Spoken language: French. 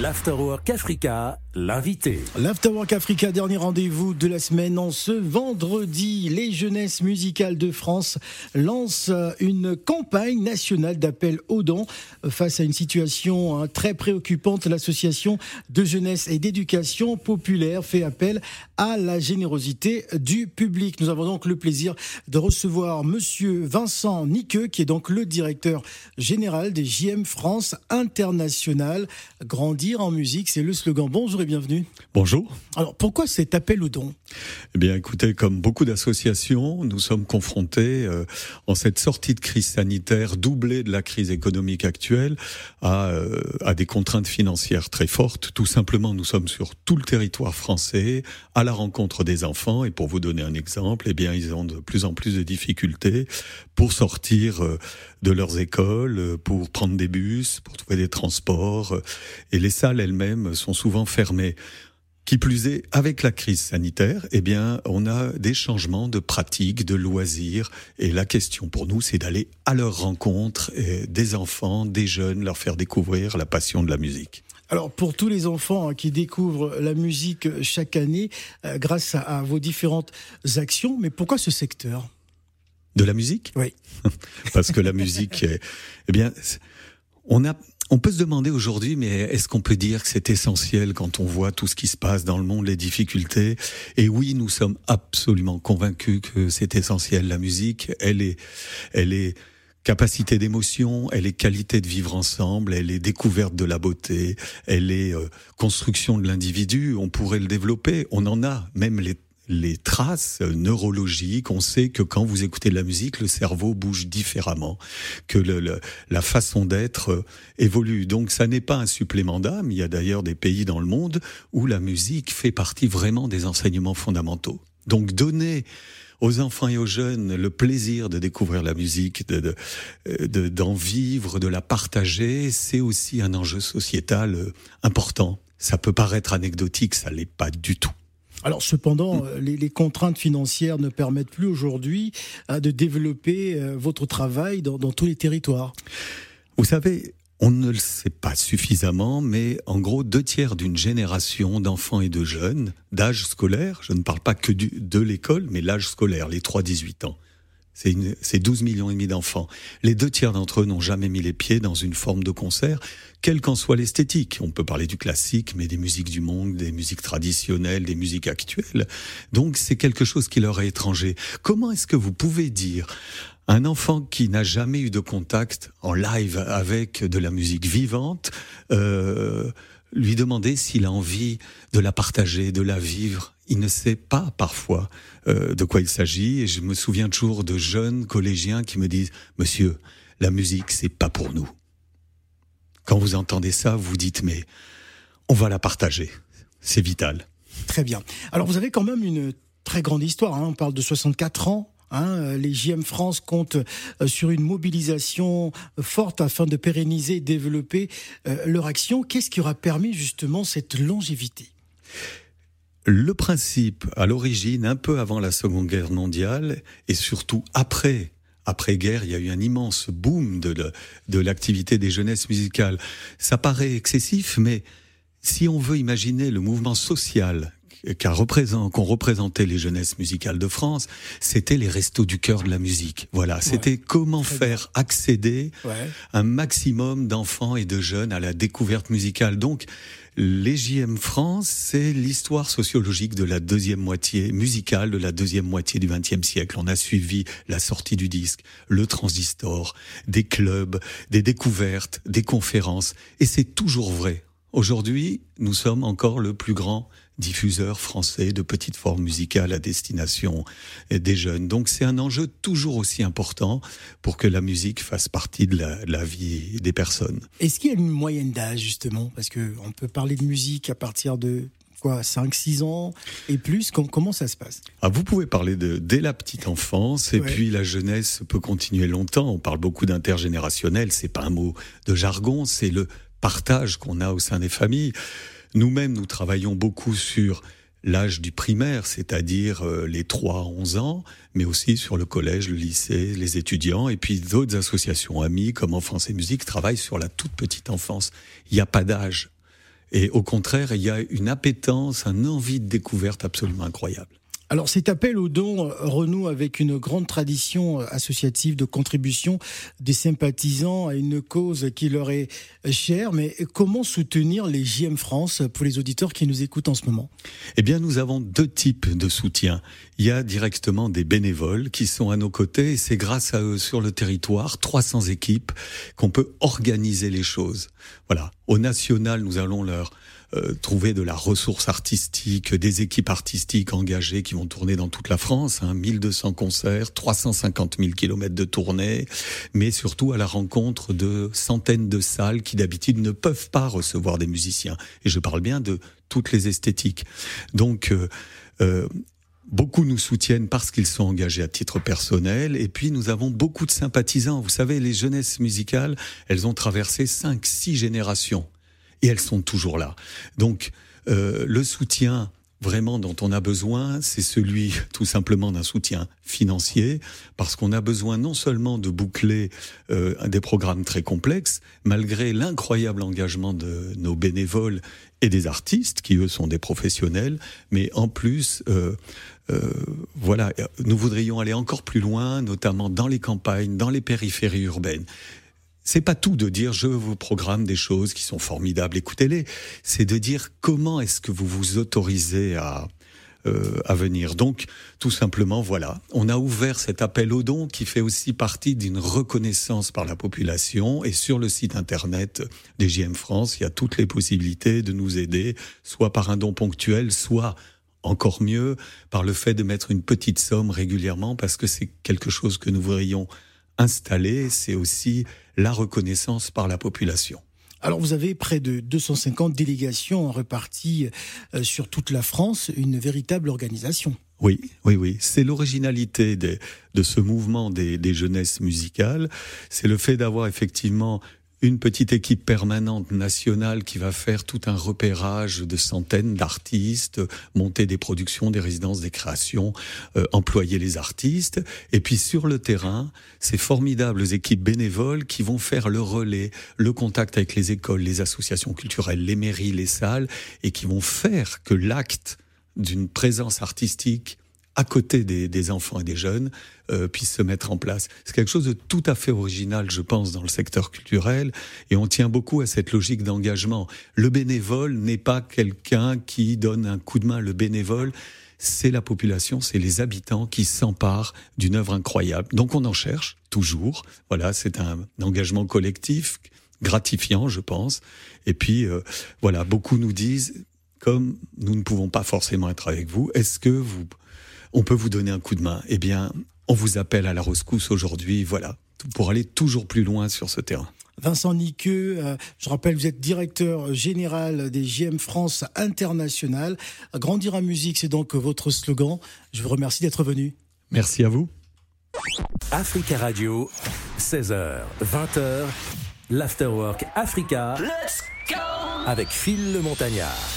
L'Afterwork Africa, l'invité. L'Afterwork Africa, dernier rendez-vous de la semaine. En ce vendredi, les jeunesses musicales de France lancent une campagne nationale d'appel aux dons face à une situation hein, très préoccupante. L'association de jeunesse et d'éducation populaire fait appel à la générosité du public. Nous avons donc le plaisir de recevoir monsieur Vincent Niqueux, qui est donc le directeur général des JM France International. En musique, c'est le slogan. Bonjour et bienvenue. Bonjour. Alors pourquoi cet appel aux dons Eh bien écoutez, comme beaucoup d'associations, nous sommes confrontés euh, en cette sortie de crise sanitaire doublée de la crise économique actuelle à, euh, à des contraintes financières très fortes. Tout simplement, nous sommes sur tout le territoire français à la rencontre des enfants et pour vous donner un exemple, eh bien ils ont de plus en plus de difficultés pour sortir euh, de leurs écoles, pour prendre des bus, pour trouver des transports et les salles elles-mêmes sont souvent fermées. Qui plus est, avec la crise sanitaire, eh bien, on a des changements de pratiques, de loisirs, et la question pour nous, c'est d'aller à leur rencontre des enfants, des jeunes, leur faire découvrir la passion de la musique. Alors pour tous les enfants hein, qui découvrent la musique chaque année euh, grâce à, à, vos différentes actions, mais pourquoi ce secteur? De la musique? Oui. Parce que la musique, eh bien, on a on peut se demander aujourd'hui, mais est-ce qu'on peut dire que c'est essentiel quand on voit tout ce qui se passe dans le monde, les difficultés? Et oui, nous sommes absolument convaincus que c'est essentiel. La musique, elle est, elle est capacité d'émotion, elle est qualité de vivre ensemble, elle est découverte de la beauté, elle est euh, construction de l'individu. On pourrait le développer. On en a même les les traces neurologiques. On sait que quand vous écoutez de la musique, le cerveau bouge différemment, que le, le, la façon d'être évolue. Donc ça n'est pas un supplément d'âme. Il y a d'ailleurs des pays dans le monde où la musique fait partie vraiment des enseignements fondamentaux. Donc donner aux enfants et aux jeunes le plaisir de découvrir la musique, de, de, d'en vivre, de la partager, c'est aussi un enjeu sociétal important. Ça peut paraître anecdotique, ça l'est pas du tout. Alors cependant, les, les, contraintes financières ne permettent plus aujourd'hui de développer votre travail dans, dans, tous les territoires. Vous savez, on ne le sait pas suffisamment, mais en gros, deux tiers d'une génération d'enfants et de jeunes d'âge scolaire, je ne parle pas que du, de l'école, mais l'âge scolaire, les 3-18 ans, c'est 12 millions et demi d'enfants. Les deux tiers d'entre eux n'ont jamais mis les pieds dans une forme de concert, quelle qu'en soit l'esthétique. On peut parler du classique, mais des musiques du monde, des musiques traditionnelles, des musiques actuelles. Donc c'est quelque chose qui leur est étranger. Comment est-ce que vous pouvez dire un enfant qui n'a jamais eu de contact en live avec de la musique vivante, euh, lui demander s'il a envie de la partager, de la vivre. Il ne sait pas parfois euh, de quoi il s'agit. Et je me souviens toujours de jeunes collégiens qui me disent Monsieur, la musique, c'est pas pour nous. Quand vous entendez ça, vous dites Mais on va la partager. C'est vital. Très bien. Alors vous avez quand même une très grande histoire. Hein. On parle de 64 ans Hein, les JM France comptent sur une mobilisation forte afin de pérenniser et développer euh, leur action. Qu'est-ce qui aura permis justement cette longévité? Le principe, à l'origine, un peu avant la Seconde Guerre mondiale, et surtout après après-guerre, il y a eu un immense boom de, de l'activité des jeunesses musicales. Ça paraît excessif, mais si on veut imaginer le mouvement social qu'ont représent, qu représenté les jeunesses musicales de France, c'était les restos du cœur de la musique. Voilà, c'était ouais. comment faire accéder ouais. un maximum d'enfants et de jeunes à la découverte musicale. Donc, les JM France, c'est l'histoire sociologique de la deuxième moitié musicale de la deuxième moitié du XXe siècle. On a suivi la sortie du disque, le transistor, des clubs, des découvertes, des conférences, et c'est toujours vrai. Aujourd'hui, nous sommes encore le plus grand diffuseur français de petites formes musicales à destination des jeunes. Donc c'est un enjeu toujours aussi important pour que la musique fasse partie de la, de la vie des personnes. Est-ce qu'il y a une moyenne d'âge justement? Parce que on peut parler de musique à partir de quoi 5 6 ans et plus comment ça se passe? Ah, vous pouvez parler de dès la petite enfance et ouais. puis la jeunesse peut continuer longtemps on parle beaucoup d'intergénérationnel c'est pas un mot de jargon c'est le partage qu'on a au sein des familles nous-mêmes, nous travaillons beaucoup sur l'âge du primaire, c'est-à-dire euh, les 3 à 11 ans, mais aussi sur le collège, le lycée, les étudiants, et puis d'autres associations amies comme Enfance et Musique travaillent sur la toute petite enfance. Il n'y a pas d'âge. Et au contraire, il y a une appétence, un envie de découverte absolument incroyable. Alors cet appel au don renoue avec une grande tradition associative de contribution des sympathisants à une cause qui leur est chère. Mais comment soutenir les JM France pour les auditeurs qui nous écoutent en ce moment? Eh bien, nous avons deux types de soutien. Il y a directement des bénévoles qui sont à nos côtés et c'est grâce à eux sur le territoire, 300 équipes, qu'on peut organiser les choses. Voilà. Au national, nous allons leur euh, trouver de la ressource artistique, des équipes artistiques engagées qui vont tourner dans toute la France, hein, 1200 concerts, 350 000 kilomètres de tournée, mais surtout à la rencontre de centaines de salles qui d'habitude ne peuvent pas recevoir des musiciens. Et je parle bien de toutes les esthétiques. Donc, euh, euh, Beaucoup nous soutiennent parce qu'ils sont engagés à titre personnel. Et puis, nous avons beaucoup de sympathisants. Vous savez, les jeunesses musicales, elles ont traversé cinq, six générations et elles sont toujours là. Donc euh, le soutien vraiment dont on a besoin, c'est celui tout simplement d'un soutien financier, parce qu'on a besoin non seulement de boucler euh, des programmes très complexes, malgré l'incroyable engagement de nos bénévoles et des artistes, qui eux sont des professionnels, mais en plus, euh, euh, voilà, nous voudrions aller encore plus loin, notamment dans les campagnes, dans les périphéries urbaines c'est pas tout de dire je vous programme des choses qui sont formidables, écoutez-les. C'est de dire comment est-ce que vous vous autorisez à euh, à venir? Donc, tout simplement, voilà, on a ouvert cet appel au don qui fait aussi partie d'une reconnaissance par la population. Et sur le site internet des JM France, il y a toutes les possibilités de nous aider, soit par un don ponctuel, soit encore mieux par le fait de mettre une petite somme régulièrement, parce que c'est quelque chose que nous voudrions installer. C'est aussi la reconnaissance par la population. Alors vous avez près de 250 délégations reparties euh, sur toute la France, une véritable organisation. Oui, oui, oui. C'est l'originalité de, ce mouvement des, des jeunesses musicales. C'est le fait d'avoir effectivement une petite équipe permanente nationale qui va faire tout un repérage de centaines d'artistes, monter des productions, des résidences, des créations, euh, employer les artistes. Et puis sur le terrain, ces formidables équipes bénévoles qui vont faire le relais, le contact avec les écoles, les associations culturelles, les mairies, les salles, et qui vont faire que l'acte d'une présence artistique à côté des, enfants et des jeunes euh, puisse se mettre en place. C'est quelque chose de tout à fait original, je pense, dans le secteur culturel, et on tient beaucoup à cette logique d'engagement. Le bénévole n'est pas quelqu'un qui donne un coup de main. Le bénévole, c'est la population, c'est les habitants qui s'emparent d'une œuvre incroyable. Donc on en cherche toujours. Voilà, c'est un engagement collectif gratifiant, je pense. Et puis euh, voilà, beaucoup nous disent comme nous ne pouvons pas forcément être avec vous, est-ce que vous on peut vous donner un coup de main. Eh bien, on vous appelle à la rescousse aujourd'hui, voilà, pour aller toujours plus loin sur ce terrain. Vincent Niqueux, euh, je rappelle, vous êtes directeur général des JM France International. Grandir en musique, c'est donc votre slogan. Je vous remercie d'être venu. Merci à vous. Africa Radio, 16h, 20h, l'Afterwork Africa. Let's go Avec Phil le Montagnard.